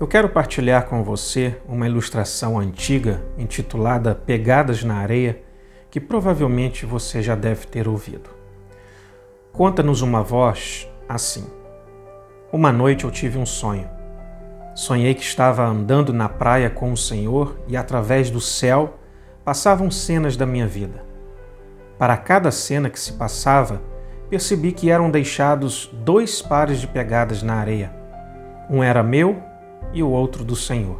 Eu quero partilhar com você uma ilustração antiga intitulada Pegadas na Areia, que provavelmente você já deve ter ouvido. Conta-nos uma voz assim: Uma noite eu tive um sonho. Sonhei que estava andando na praia com o Senhor e através do céu passavam cenas da minha vida. Para cada cena que se passava, percebi que eram deixados dois pares de pegadas na areia. Um era meu e o outro do Senhor.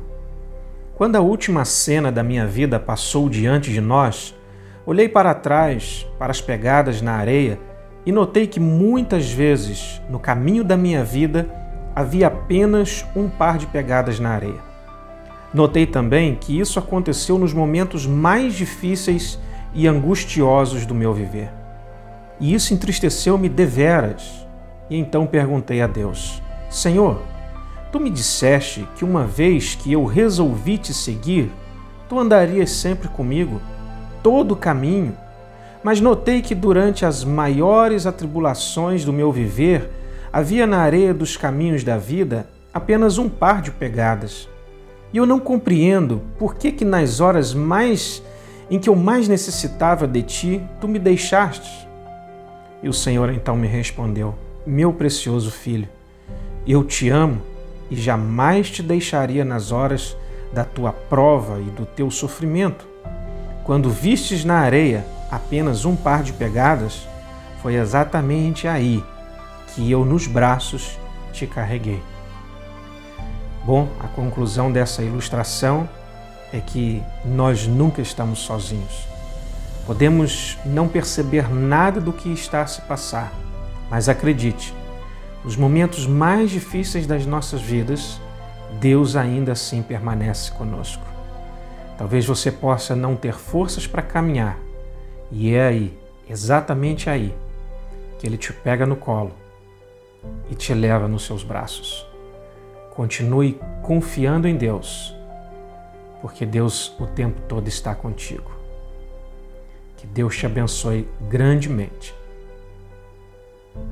Quando a última cena da minha vida passou diante de nós, olhei para trás, para as pegadas na areia, e notei que muitas vezes, no caminho da minha vida, havia apenas um par de pegadas na areia. Notei também que isso aconteceu nos momentos mais difíceis e angustiosos do meu viver. E isso entristeceu-me deveras. E então perguntei a Deus: Senhor, tu me disseste que uma vez que eu resolvi te seguir, tu andarias sempre comigo, todo o caminho. Mas notei que durante as maiores atribulações do meu viver, havia na areia dos caminhos da vida apenas um par de pegadas. E eu não compreendo por que que nas horas mais em que eu mais necessitava de ti, tu me deixaste. E o Senhor então me respondeu: Meu precioso filho, eu te amo e jamais te deixaria nas horas da tua prova e do teu sofrimento. Quando vistes na areia apenas um par de pegadas, foi exatamente aí que eu nos braços te carreguei. Bom, a conclusão dessa ilustração é que nós nunca estamos sozinhos. Podemos não perceber nada do que está a se passar, mas acredite, nos momentos mais difíceis das nossas vidas, Deus ainda assim permanece conosco. Talvez você possa não ter forças para caminhar, e é aí, exatamente aí, que Ele te pega no colo e te leva nos seus braços. Continue confiando em Deus, porque Deus o tempo todo está contigo. Que Deus te abençoe grandemente